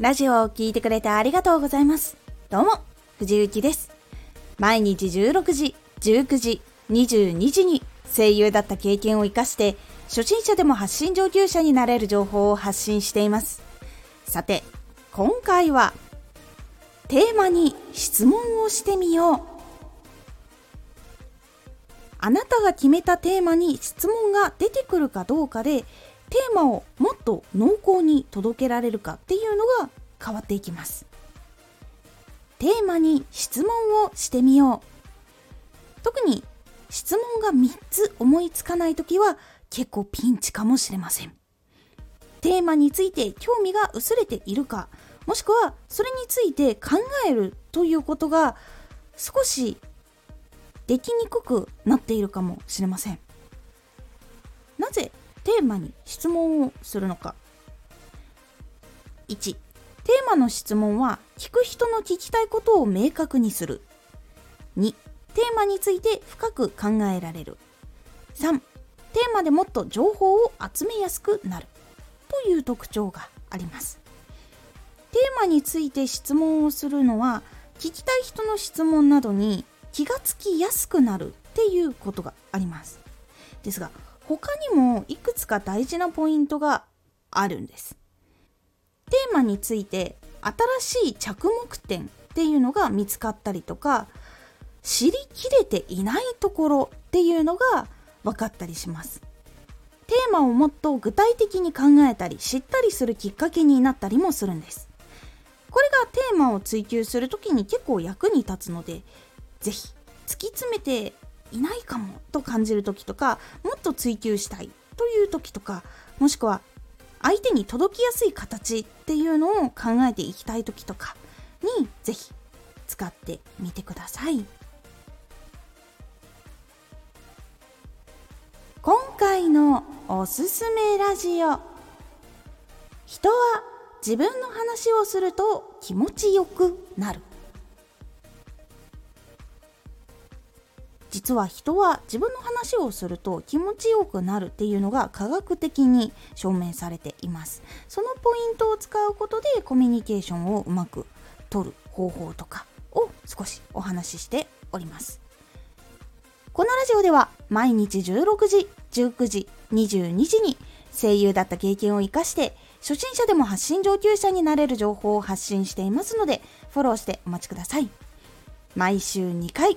ラジオを聴いてくれてありがとうございます。どうも、藤幸です。毎日16時、19時、22時に声優だった経験を活かして、初心者でも発信上級者になれる情報を発信しています。さて、今回は、テーマに質問をしてみよう。あなたが決めたテーマに質問が出てくるかどうかでテーマをもと濃厚に届けられるかっていうのが変わっていきます。テーマに質問をしてみよう。特に質問が3つ思いつかない時は結構ピンチかもしれません。テーマについて興味が薄れているかもしくはそれについて考えるということが少しできにくくなっているかもしれません。なぜーマに質問をするのか。1テーマの質問は聞く人の聞きたいことを明確にする。2テーマについて深く考えられる。3テーマでもっと情報を集めやすくなる。という特徴があります。テーマについて質問をするのは聞きたい人の質問などに気がつきやすくなるっていうことがあります。ですが他にもいくつか大事なポイントがあるんです。テーマについて新しい着目点っていうのが見つかったりとか知りきれていないところっていうのが分かったりします。テーマをもっと具体的に考えたり知ったりするきっかけになったりもするんです。これがテーマを追求する時に結構役に立つので是非突き詰めていないかもと感じる時とかもっと追求したいという時とかもしくは相手に届きやすい形っていうのを考えていきたい時とかに是非使ってみてください。今回のおすすめラジオ。人は自分の話をすると気持ちよくなる。実は人は自分の話をすると気持ちよくなるっていうのが科学的に証明されています。そのポイントを使うことでコミュニケーションをうまく取る方法とかを少しお話ししております。このラジオでは毎日16時19時22時に声優だった経験を生かして初心者でも発信上級者になれる情報を発信していますのでフォローしてお待ちください。毎週2回